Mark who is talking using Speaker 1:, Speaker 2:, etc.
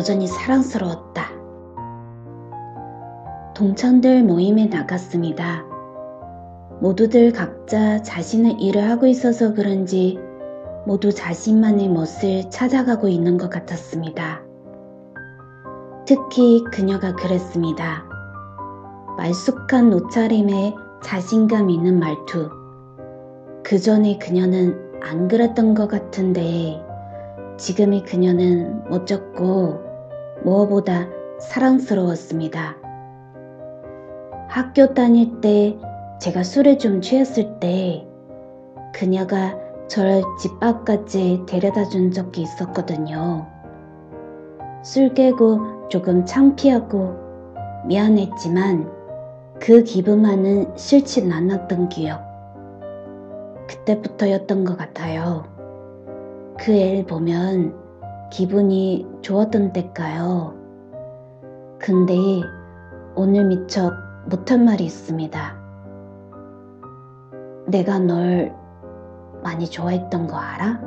Speaker 1: 여전히 사랑스러웠다. 동창들 모임에 나갔습니다. 모두들 각자 자신의 일을 하고 있어서 그런지 모두 자신만의 멋을 찾아가고 있는 것 같았습니다. 특히 그녀가 그랬습니다. 말쑥한 옷차림에 자신감 있는 말투. 그 전에 그녀는 안 그랬던 것 같은데 지금의 그녀는 멋졌고 무엇보다 사랑스러웠습니다. 학교 다닐 때 제가 술에 좀 취했을 때 그녀가 저를 집 앞까지 데려다 준 적이 있었거든요. 술 깨고 조금 창피하고 미안했지만 그 기분만은 싫진 않았던 기억. 그때부터였던 것 같아요. 그 애를 보면 기분이 좋았던 때일까요? 근데 오늘 미처 못한 말이 있습니다. 내가 널 많이 좋아했던 거 알아?